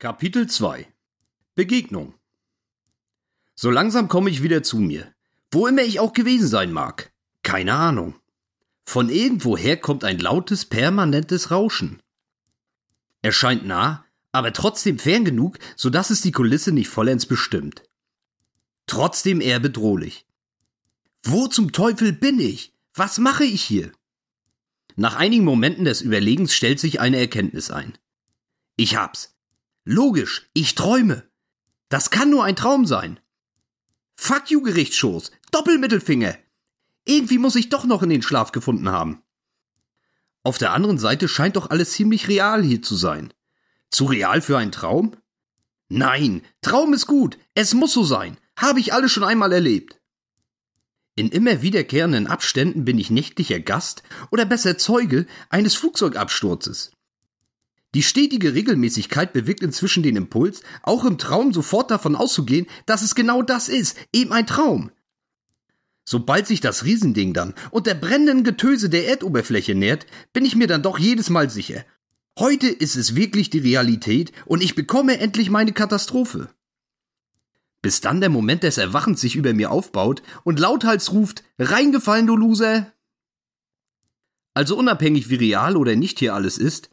Kapitel 2 Begegnung So langsam komme ich wieder zu mir. Wo immer ich auch gewesen sein mag. Keine Ahnung. Von irgendwoher kommt ein lautes, permanentes Rauschen. Er scheint nah, aber trotzdem fern genug, so dass es die Kulisse nicht vollends bestimmt. Trotzdem eher bedrohlich. Wo zum Teufel bin ich? Was mache ich hier? Nach einigen Momenten des Überlegens stellt sich eine Erkenntnis ein. Ich hab's. Logisch, ich träume. Das kann nur ein Traum sein. Fuck you, Gerichtsschoß. Doppelmittelfinger. Irgendwie muss ich doch noch in den Schlaf gefunden haben. Auf der anderen Seite scheint doch alles ziemlich real hier zu sein. Zu real für einen Traum? Nein, Traum ist gut. Es muss so sein. Habe ich alles schon einmal erlebt. In immer wiederkehrenden Abständen bin ich nächtlicher Gast oder besser Zeuge eines Flugzeugabsturzes. Die stetige Regelmäßigkeit bewirkt inzwischen den Impuls, auch im Traum sofort davon auszugehen, dass es genau das ist, eben ein Traum. Sobald sich das Riesending dann unter brennenden Getöse der Erdoberfläche nähert, bin ich mir dann doch jedes Mal sicher. Heute ist es wirklich die Realität und ich bekomme endlich meine Katastrophe bis dann der Moment des Erwachens sich über mir aufbaut und lauthals ruft, reingefallen, du Loser! Also unabhängig wie real oder nicht hier alles ist,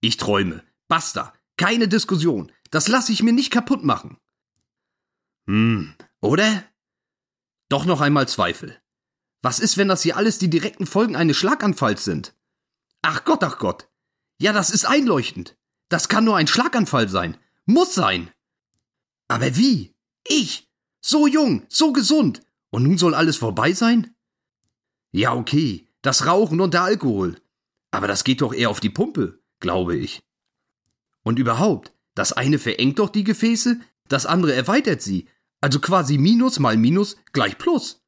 ich träume. Basta. Keine Diskussion. Das lasse ich mir nicht kaputt machen. Hm, oder? Doch noch einmal Zweifel. Was ist, wenn das hier alles die direkten Folgen eines Schlaganfalls sind? Ach Gott, ach Gott. Ja, das ist einleuchtend. Das kann nur ein Schlaganfall sein. Muss sein. Aber wie? Ich, so jung, so gesund, und nun soll alles vorbei sein? Ja, okay, das Rauchen und der Alkohol. Aber das geht doch eher auf die Pumpe, glaube ich. Und überhaupt, das eine verengt doch die Gefäße, das andere erweitert sie. Also quasi Minus mal Minus gleich Plus.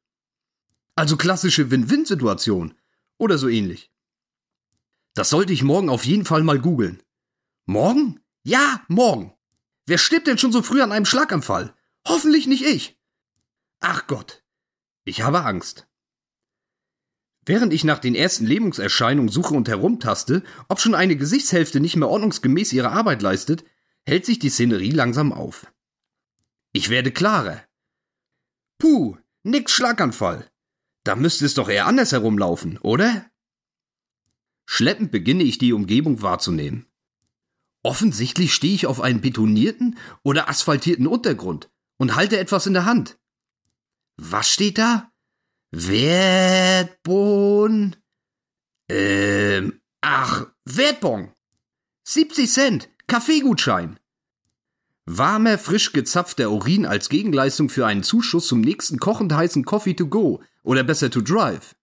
Also klassische Win-Win-Situation. Oder so ähnlich. Das sollte ich morgen auf jeden Fall mal googeln. Morgen? Ja, morgen. Wer stirbt denn schon so früh an einem Schlaganfall? Hoffentlich nicht ich. Ach Gott, ich habe Angst. Während ich nach den ersten Lähmungserscheinungen suche und herumtaste, ob schon eine Gesichtshälfte nicht mehr ordnungsgemäß ihre Arbeit leistet, hält sich die Szenerie langsam auf. Ich werde klarer. Puh, nix Schlaganfall. Da müsste es doch eher anders herumlaufen, oder? Schleppend beginne ich die Umgebung wahrzunehmen. Offensichtlich stehe ich auf einem betonierten oder asphaltierten Untergrund, und halte etwas in der Hand. Was steht da? Wertbon. Ähm, ach, Wertbon. 70 Cent, Kaffeegutschein. Warmer, frisch gezapfter Urin als Gegenleistung für einen Zuschuss zum nächsten kochend heißen Coffee to go oder besser to drive.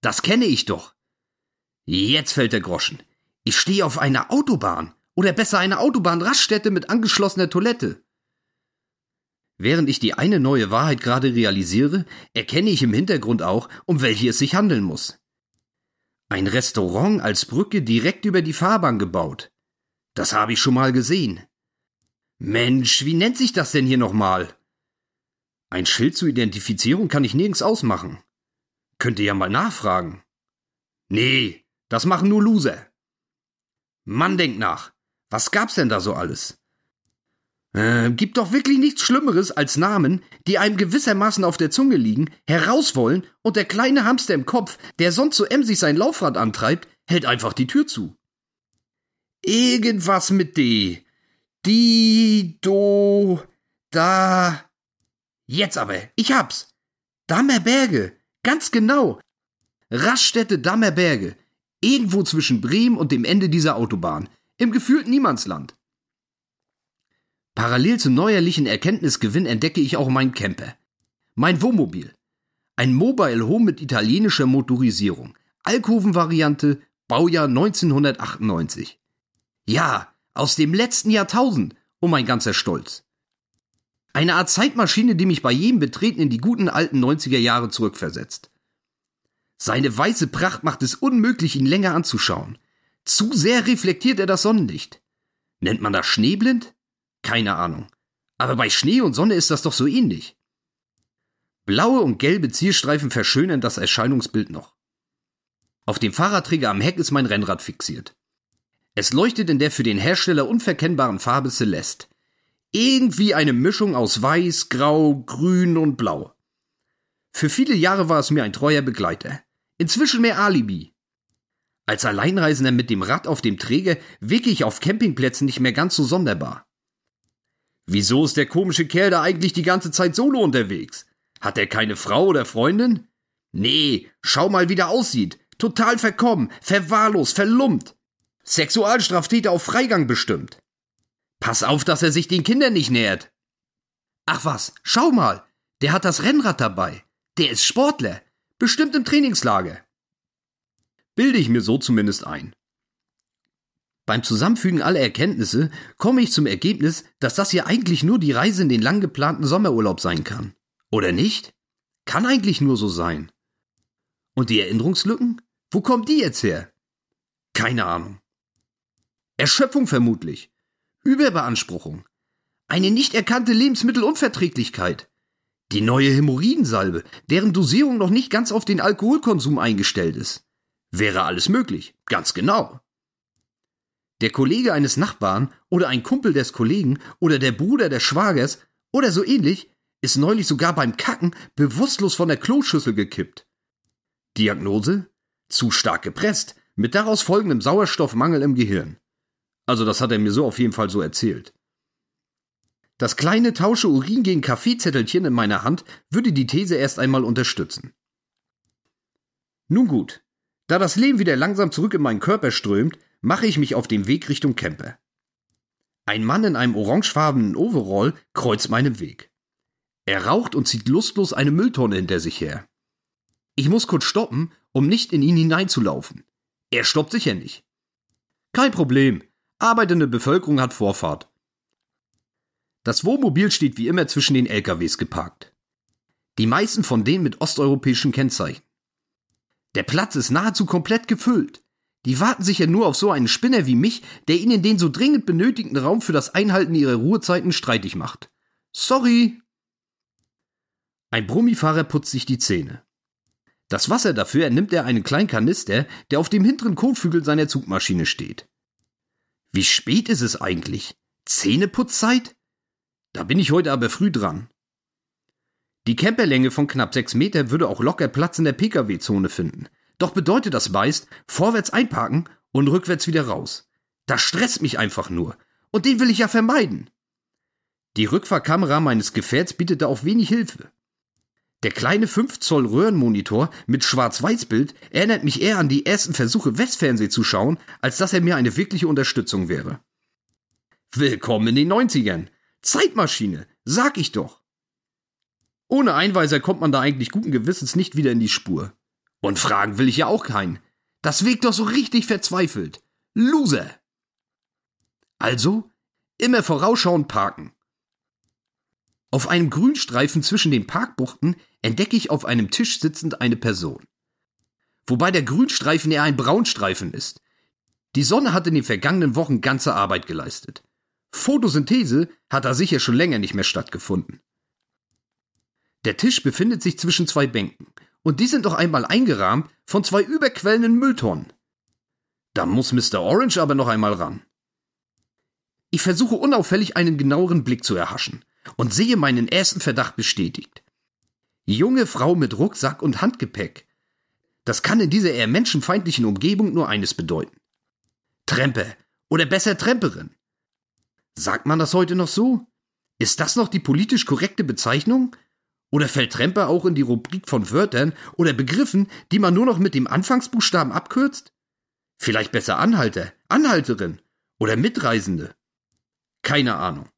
Das kenne ich doch. Jetzt fällt der Groschen. Ich stehe auf einer Autobahn oder besser einer Autobahnraststätte mit angeschlossener Toilette. Während ich die eine neue Wahrheit gerade realisiere, erkenne ich im Hintergrund auch, um welche es sich handeln muss. Ein Restaurant als Brücke direkt über die Fahrbahn gebaut. Das habe ich schon mal gesehen. Mensch, wie nennt sich das denn hier nochmal? Ein Schild zur Identifizierung kann ich nirgends ausmachen. Könnt ihr ja mal nachfragen. Nee, das machen nur Loser. Mann, denkt nach. Was gab's denn da so alles? Äh, gibt doch wirklich nichts Schlimmeres als Namen, die einem gewissermaßen auf der Zunge liegen, heraus wollen und der kleine Hamster im Kopf, der sonst so emsig sein Laufrad antreibt, hält einfach die Tür zu. Irgendwas mit D. Die, do, da. Jetzt aber, ich hab's. Dammerberge, ganz genau. Raststätte Dammerberge, irgendwo zwischen Bremen und dem Ende dieser Autobahn, im gefühlten Niemandsland. Parallel zum neuerlichen Erkenntnisgewinn entdecke ich auch mein Camper. Mein Wohnmobil. Ein Mobile Home mit italienischer Motorisierung. Alkoven-Variante, Baujahr 1998. Ja, aus dem letzten Jahrtausend, um mein ganzer Stolz. Eine Art Zeitmaschine, die mich bei jedem Betreten in die guten alten 90er Jahre zurückversetzt. Seine weiße Pracht macht es unmöglich, ihn länger anzuschauen. Zu sehr reflektiert er das Sonnenlicht. Nennt man das Schneeblind? Keine Ahnung. Aber bei Schnee und Sonne ist das doch so ähnlich. Blaue und gelbe Zielstreifen verschönern das Erscheinungsbild noch. Auf dem Fahrradträger am Heck ist mein Rennrad fixiert. Es leuchtet in der für den Hersteller unverkennbaren Farbe Celeste. Irgendwie eine Mischung aus Weiß, Grau, Grün und Blau. Für viele Jahre war es mir ein treuer Begleiter. Inzwischen mehr Alibi. Als Alleinreisender mit dem Rad auf dem Träger wicke ich auf Campingplätzen nicht mehr ganz so sonderbar. Wieso ist der komische Kerl da eigentlich die ganze Zeit solo unterwegs? Hat er keine Frau oder Freundin? Nee, schau mal, wie der aussieht. Total verkommen, verwahrlost, verlumpt. Sexualstraftäter auf Freigang bestimmt. Pass auf, dass er sich den Kindern nicht nähert. Ach was, schau mal, der hat das Rennrad dabei. Der ist Sportler. Bestimmt im Trainingslager. Bilde ich mir so zumindest ein. Beim Zusammenfügen aller Erkenntnisse komme ich zum Ergebnis, dass das hier eigentlich nur die Reise in den lang geplanten Sommerurlaub sein kann. Oder nicht? Kann eigentlich nur so sein. Und die Erinnerungslücken? Wo kommen die jetzt her? Keine Ahnung. Erschöpfung vermutlich. Überbeanspruchung. Eine nicht erkannte Lebensmittelunverträglichkeit. Die neue Hämorrhoidensalbe, deren Dosierung noch nicht ganz auf den Alkoholkonsum eingestellt ist. Wäre alles möglich. Ganz genau. Der Kollege eines Nachbarn oder ein Kumpel des Kollegen oder der Bruder des Schwagers oder so ähnlich ist neulich sogar beim Kacken bewusstlos von der Kloschüssel gekippt. Diagnose? Zu stark gepresst, mit daraus folgendem Sauerstoffmangel im Gehirn. Also das hat er mir so auf jeden Fall so erzählt. Das kleine Tausche Urin gegen Kaffeezettelchen in meiner Hand würde die These erst einmal unterstützen. Nun gut, da das Leben wieder langsam zurück in meinen Körper strömt, mache ich mich auf den Weg Richtung Camper. Ein Mann in einem orangefarbenen Overall kreuzt meinen Weg. Er raucht und zieht lustlos eine Mülltonne hinter sich her. Ich muss kurz stoppen, um nicht in ihn hineinzulaufen. Er stoppt sicher nicht. Kein Problem. Arbeitende Bevölkerung hat Vorfahrt. Das Wohnmobil steht wie immer zwischen den LKWs geparkt. Die meisten von denen mit osteuropäischen Kennzeichen. Der Platz ist nahezu komplett gefüllt. Die warten sich ja nur auf so einen Spinner wie mich, der ihnen den so dringend benötigten Raum für das Einhalten ihrer Ruhezeiten streitig macht. Sorry. Ein Brummifahrer putzt sich die Zähne. Das Wasser dafür ernimmt er einen kleinen Kanister, der auf dem hinteren Kotflügel seiner Zugmaschine steht. Wie spät ist es eigentlich? Zähneputzzeit? Da bin ich heute aber früh dran. Die Camperlänge von knapp sechs Meter würde auch locker Platz in der Pkw-Zone finden. Doch bedeutet das meist, vorwärts einparken und rückwärts wieder raus. Das stresst mich einfach nur. Und den will ich ja vermeiden. Die Rückfahrkamera meines Gefährts bietet da auch wenig Hilfe. Der kleine 5 Zoll Röhrenmonitor mit Schwarz-Weiß-Bild erinnert mich eher an die ersten Versuche, Westfernseh zu schauen, als dass er mir eine wirkliche Unterstützung wäre. Willkommen in den 90ern. Zeitmaschine, sag ich doch. Ohne Einweiser kommt man da eigentlich guten Gewissens nicht wieder in die Spur. Und fragen will ich ja auch keinen. Das wirkt doch so richtig verzweifelt. Loser. Also, immer vorausschauend parken. Auf einem Grünstreifen zwischen den Parkbuchten entdecke ich auf einem Tisch sitzend eine Person. Wobei der Grünstreifen eher ein Braunstreifen ist. Die Sonne hat in den vergangenen Wochen ganze Arbeit geleistet. Photosynthese hat da sicher schon länger nicht mehr stattgefunden. Der Tisch befindet sich zwischen zwei Bänken und die sind noch einmal eingerahmt von zwei überquellenden Mülltonnen. Da muss Mr. Orange aber noch einmal ran. Ich versuche unauffällig einen genaueren Blick zu erhaschen und sehe meinen ersten Verdacht bestätigt. Junge Frau mit Rucksack und Handgepäck. Das kann in dieser eher menschenfeindlichen Umgebung nur eines bedeuten. Trempe oder besser Tremperin. Sagt man das heute noch so? Ist das noch die politisch korrekte Bezeichnung? Oder fällt Tremper auch in die Rubrik von Wörtern oder Begriffen, die man nur noch mit dem Anfangsbuchstaben abkürzt? Vielleicht besser Anhalter, Anhalterin oder Mitreisende? Keine Ahnung.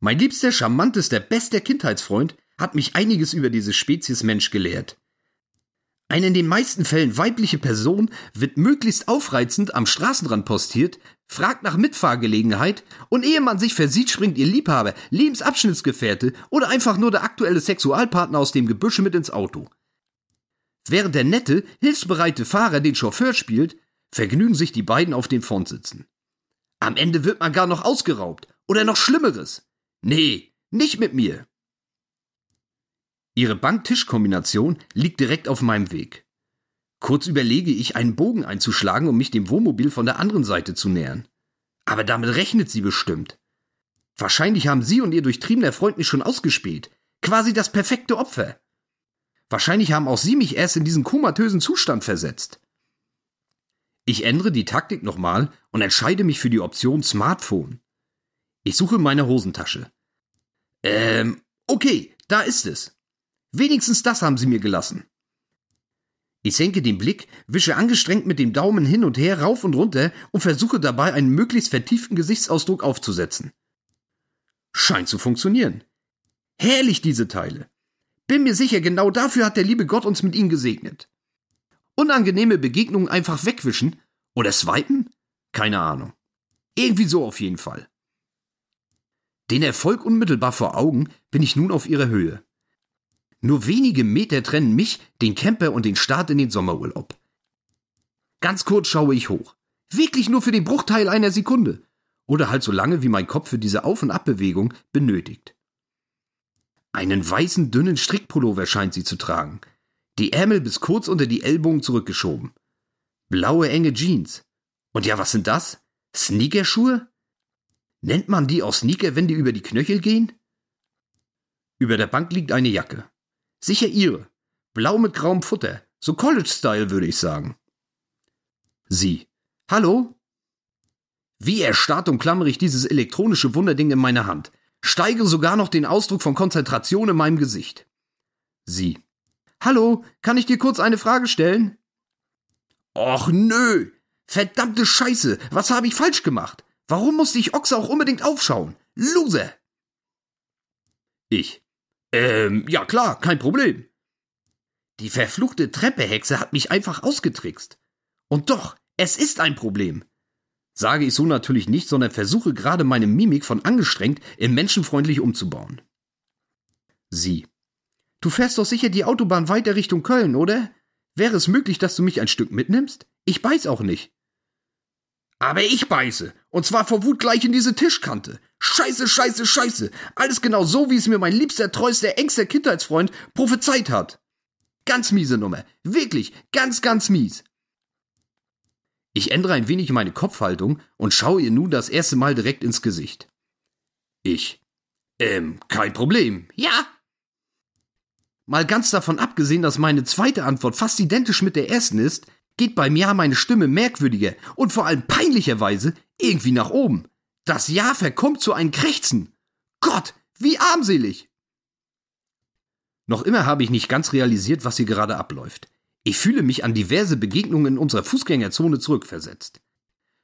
Mein liebster, charmantester, bester Kindheitsfreund hat mich einiges über diese Spezies Mensch gelehrt. Eine in den meisten Fällen weibliche Person wird möglichst aufreizend am Straßenrand postiert, fragt nach Mitfahrgelegenheit und ehe man sich versieht, springt ihr Liebhaber, Lebensabschnittsgefährte oder einfach nur der aktuelle Sexualpartner aus dem Gebüsche mit ins Auto. Während der nette, hilfsbereite Fahrer den Chauffeur spielt, vergnügen sich die beiden auf den Frontsitzen. Am Ende wird man gar noch ausgeraubt oder noch Schlimmeres. Nee, nicht mit mir. Ihre Bank-Tisch-Kombination liegt direkt auf meinem Weg. Kurz überlege ich, einen Bogen einzuschlagen, um mich dem Wohnmobil von der anderen Seite zu nähern. Aber damit rechnet sie bestimmt. Wahrscheinlich haben sie und ihr durchtriebener Freund mich schon ausgespäht. Quasi das perfekte Opfer. Wahrscheinlich haben auch sie mich erst in diesen komatösen Zustand versetzt. Ich ändere die Taktik nochmal und entscheide mich für die Option Smartphone. Ich suche meine Hosentasche. Ähm, okay, da ist es. Wenigstens das haben sie mir gelassen. Ich senke den Blick, wische angestrengt mit dem Daumen hin und her rauf und runter und versuche dabei einen möglichst vertieften Gesichtsausdruck aufzusetzen. Scheint zu funktionieren. Herrlich diese Teile. Bin mir sicher, genau dafür hat der liebe Gott uns mit ihnen gesegnet. Unangenehme Begegnungen einfach wegwischen oder swipen? Keine Ahnung. Irgendwie so auf jeden Fall. Den Erfolg unmittelbar vor Augen bin ich nun auf ihrer Höhe. Nur wenige Meter trennen mich, den Camper und den Start in den Sommerurlaub. Ganz kurz schaue ich hoch. Wirklich nur für den Bruchteil einer Sekunde. Oder halt so lange, wie mein Kopf für diese Auf- und Abbewegung benötigt. Einen weißen, dünnen Strickpullover scheint sie zu tragen. Die Ärmel bis kurz unter die Ellbogen zurückgeschoben. Blaue, enge Jeans. Und ja, was sind das? Sneakerschuhe? Nennt man die auch Sneaker, wenn die über die Knöchel gehen? Über der Bank liegt eine Jacke. Sicher ihre. Blau mit grauem Futter. So College-Style, würde ich sagen. Sie. Hallo? Wie erstarrt umklammere ich dieses elektronische Wunderding in meiner Hand. Steige sogar noch den Ausdruck von Konzentration in meinem Gesicht. Sie. Hallo, kann ich dir kurz eine Frage stellen? Och nö. Verdammte Scheiße, was habe ich falsch gemacht? Warum musste ich Ochse auch unbedingt aufschauen? Loser! Ich. Ähm, ja klar, kein Problem. Die verfluchte Treppehexe hat mich einfach ausgetrickst. Und doch, es ist ein Problem. Sage ich so natürlich nicht, sondern versuche gerade meine Mimik von angestrengt in menschenfreundlich umzubauen. Sie. Du fährst doch sicher die Autobahn weiter Richtung Köln, oder? Wäre es möglich, dass du mich ein Stück mitnimmst? Ich beiß auch nicht. Aber ich beiße. Und zwar vor Wut gleich in diese Tischkante. Scheiße, scheiße, scheiße. Alles genau so, wie es mir mein liebster, treuster, engster Kindheitsfreund prophezeit hat. Ganz miese Nummer. Wirklich, ganz, ganz mies. Ich ändere ein wenig meine Kopfhaltung und schaue ihr nun das erste Mal direkt ins Gesicht. Ich. Ähm, kein Problem. Ja. Mal ganz davon abgesehen, dass meine zweite Antwort fast identisch mit der ersten ist, geht beim Ja meine Stimme merkwürdiger und vor allem peinlicherweise irgendwie nach oben. Das Ja verkommt zu einem Krächzen. Gott, wie armselig! Noch immer habe ich nicht ganz realisiert, was hier gerade abläuft. Ich fühle mich an diverse Begegnungen in unserer Fußgängerzone zurückversetzt.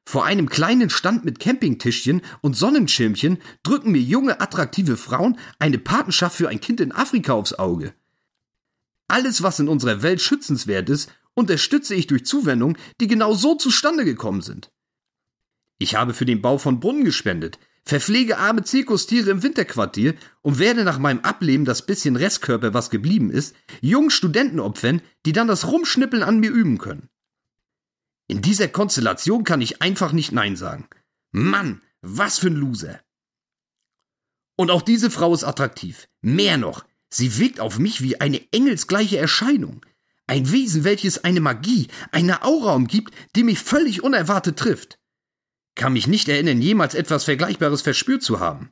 Vor einem kleinen Stand mit Campingtischchen und Sonnenschirmchen drücken mir junge, attraktive Frauen eine Patenschaft für ein Kind in Afrika aufs Auge. Alles, was in unserer Welt schützenswert ist, unterstütze ich durch Zuwendungen, die genau so zustande gekommen sind. Ich habe für den Bau von Brunnen gespendet, verpflege arme Zirkustiere im Winterquartier und werde nach meinem Ableben das bisschen Restkörper, was geblieben ist, jungen Studenten opfern, die dann das Rumschnippeln an mir üben können. In dieser Konstellation kann ich einfach nicht Nein sagen. Mann, was für ein Loser. Und auch diese Frau ist attraktiv. Mehr noch, sie wirkt auf mich wie eine engelsgleiche Erscheinung. Ein Wesen, welches eine Magie, eine Aura umgibt, die mich völlig unerwartet trifft. Kann mich nicht erinnern, jemals etwas Vergleichbares verspürt zu haben.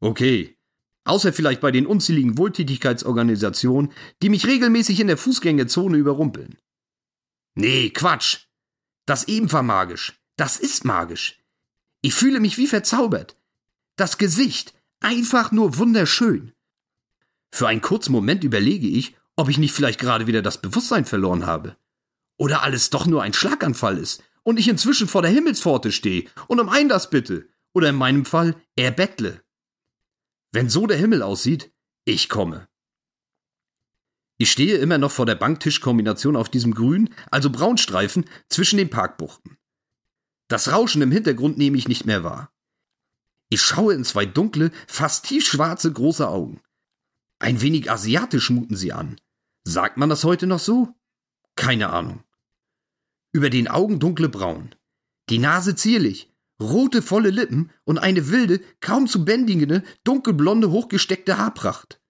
Okay. Außer vielleicht bei den unzähligen Wohltätigkeitsorganisationen, die mich regelmäßig in der Fußgängerzone überrumpeln. Nee, Quatsch. Das eben war magisch. Das ist magisch. Ich fühle mich wie verzaubert. Das Gesicht, einfach nur wunderschön. Für einen kurzen Moment überlege ich, ob ich nicht vielleicht gerade wieder das Bewusstsein verloren habe. Oder alles doch nur ein Schlaganfall ist und ich inzwischen vor der Himmelspforte stehe und um Einlass bitte. Oder in meinem Fall erbettle. Wenn so der Himmel aussieht, ich komme. Ich stehe immer noch vor der Banktischkombination auf diesem grün, also Braunstreifen zwischen den Parkbuchten. Das Rauschen im Hintergrund nehme ich nicht mehr wahr. Ich schaue in zwei dunkle, fast tiefschwarze große Augen. Ein wenig asiatisch muten sie an. Sagt man das heute noch so? Keine Ahnung. Über den Augen dunkle Braun. Die Nase zierlich, rote volle Lippen und eine wilde, kaum zu bändigende, dunkelblonde, hochgesteckte Haarpracht.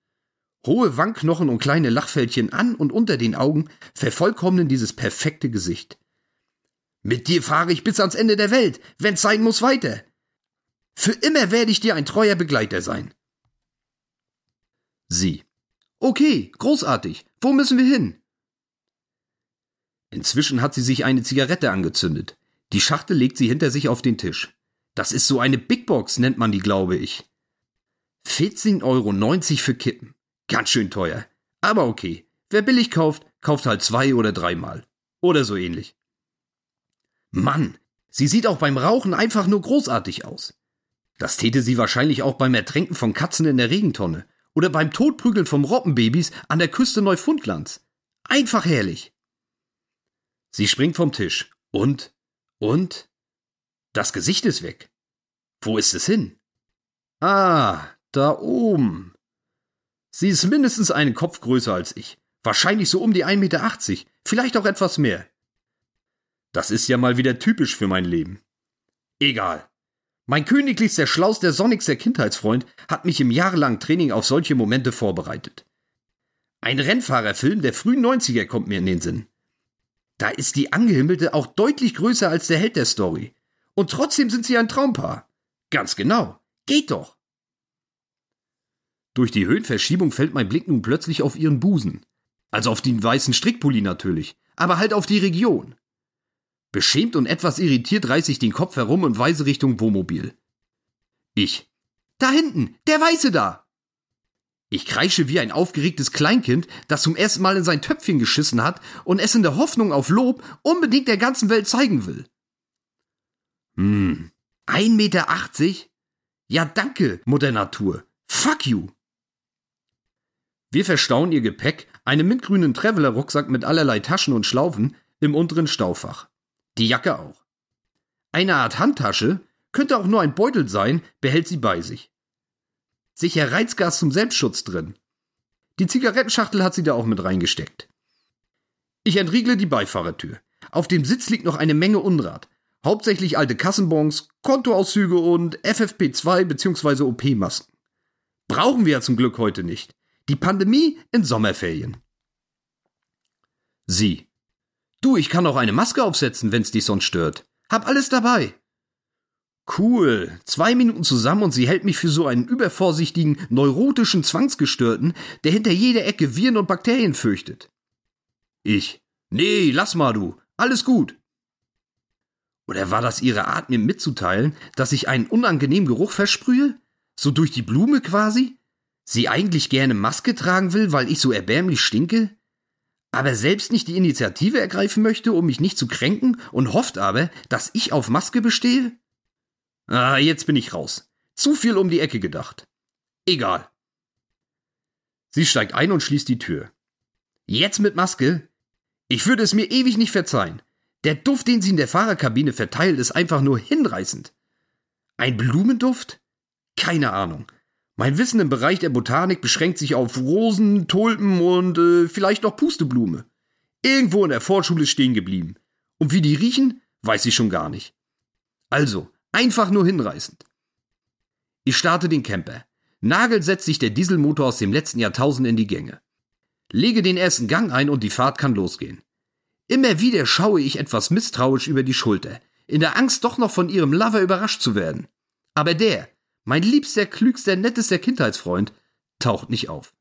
Hohe Wangenknochen und kleine Lachfältchen an und unter den Augen vervollkommnen dieses perfekte Gesicht. Mit dir fahre ich bis ans Ende der Welt, wenn's sein muss weiter. Für immer werde ich dir ein treuer Begleiter sein. Sie. Okay, großartig. Wo müssen wir hin? Inzwischen hat sie sich eine Zigarette angezündet. Die Schachtel legt sie hinter sich auf den Tisch. Das ist so eine Big Box, nennt man die, glaube ich. 14,90 Euro für Kippen. Ganz schön teuer. Aber okay. Wer billig kauft, kauft halt zwei oder dreimal. Oder so ähnlich. Mann, sie sieht auch beim Rauchen einfach nur großartig aus. Das täte sie wahrscheinlich auch beim Ertränken von Katzen in der Regentonne oder beim Totprügeln von Robbenbabys an der Küste Neufundlands. Einfach herrlich. Sie springt vom Tisch. Und? Und? Das Gesicht ist weg. Wo ist es hin? Ah, da oben. Sie ist mindestens einen Kopf größer als ich. Wahrscheinlich so um die 1,80 Meter, vielleicht auch etwas mehr. Das ist ja mal wieder typisch für mein Leben. Egal. Mein königlichster, schlauster, sonnigster Kindheitsfreund hat mich im jahrelangen Training auf solche Momente vorbereitet. Ein Rennfahrerfilm der frühen 90er kommt mir in den Sinn. Da ist die Angehimmelte auch deutlich größer als der Held der Story. Und trotzdem sind sie ein Traumpaar. Ganz genau. Geht doch. Durch die Höhenverschiebung fällt mein Blick nun plötzlich auf ihren Busen. Also auf den weißen Strickpulli natürlich, aber halt auf die Region. Beschämt und etwas irritiert reiß ich den Kopf herum und weise Richtung Wohnmobil. Ich. Da hinten, der Weiße da! Ich kreische wie ein aufgeregtes Kleinkind, das zum ersten Mal in sein Töpfchen geschissen hat und es in der Hoffnung auf Lob unbedingt der ganzen Welt zeigen will. Hm, 1,80 Meter? Ja, danke, Mutter Natur. Fuck you. Wir verstauen ihr Gepäck, einen mintgrünen Traveler-Rucksack mit allerlei Taschen und Schlaufen, im unteren Staufach. Die Jacke auch. Eine Art Handtasche, könnte auch nur ein Beutel sein, behält sie bei sich. Sicher Reizgas zum Selbstschutz drin. Die Zigarettenschachtel hat sie da auch mit reingesteckt. Ich entriegle die Beifahrertür. Auf dem Sitz liegt noch eine Menge Unrat. Hauptsächlich alte Kassenbons, Kontoauszüge und FFP2 bzw. OP-Masken. Brauchen wir ja zum Glück heute nicht. Die Pandemie in Sommerferien. Sie. Du, ich kann auch eine Maske aufsetzen, wenn's dich sonst stört. Hab alles dabei. Cool. Zwei Minuten zusammen und sie hält mich für so einen übervorsichtigen, neurotischen Zwangsgestörten, der hinter jeder Ecke Viren und Bakterien fürchtet. Ich. Nee, lass mal du. Alles gut. Oder war das ihre Art, mir mitzuteilen, dass ich einen unangenehmen Geruch versprühe? So durch die Blume quasi? sie eigentlich gerne Maske tragen will, weil ich so erbärmlich stinke? Aber selbst nicht die Initiative ergreifen möchte, um mich nicht zu kränken und hofft aber, dass ich auf Maske bestehe? Ah, jetzt bin ich raus. Zu viel um die Ecke gedacht. Egal. Sie steigt ein und schließt die Tür. Jetzt mit Maske? Ich würde es mir ewig nicht verzeihen. Der Duft, den sie in der Fahrerkabine verteilt, ist einfach nur hinreißend. Ein Blumenduft? Keine Ahnung. Mein Wissen im Bereich der Botanik beschränkt sich auf Rosen, Tulpen und äh, vielleicht noch Pusteblume. Irgendwo in der Vorschule stehen geblieben. Und wie die riechen, weiß ich schon gar nicht. Also, einfach nur hinreißend. Ich starte den Camper. Nagel setzt sich der Dieselmotor aus dem letzten Jahrtausend in die Gänge. Lege den ersten Gang ein und die Fahrt kann losgehen. Immer wieder schaue ich etwas misstrauisch über die Schulter, in der Angst doch noch von ihrem Lover überrascht zu werden. Aber der, mein liebster, klügster, nettester Kindheitsfreund taucht nicht auf.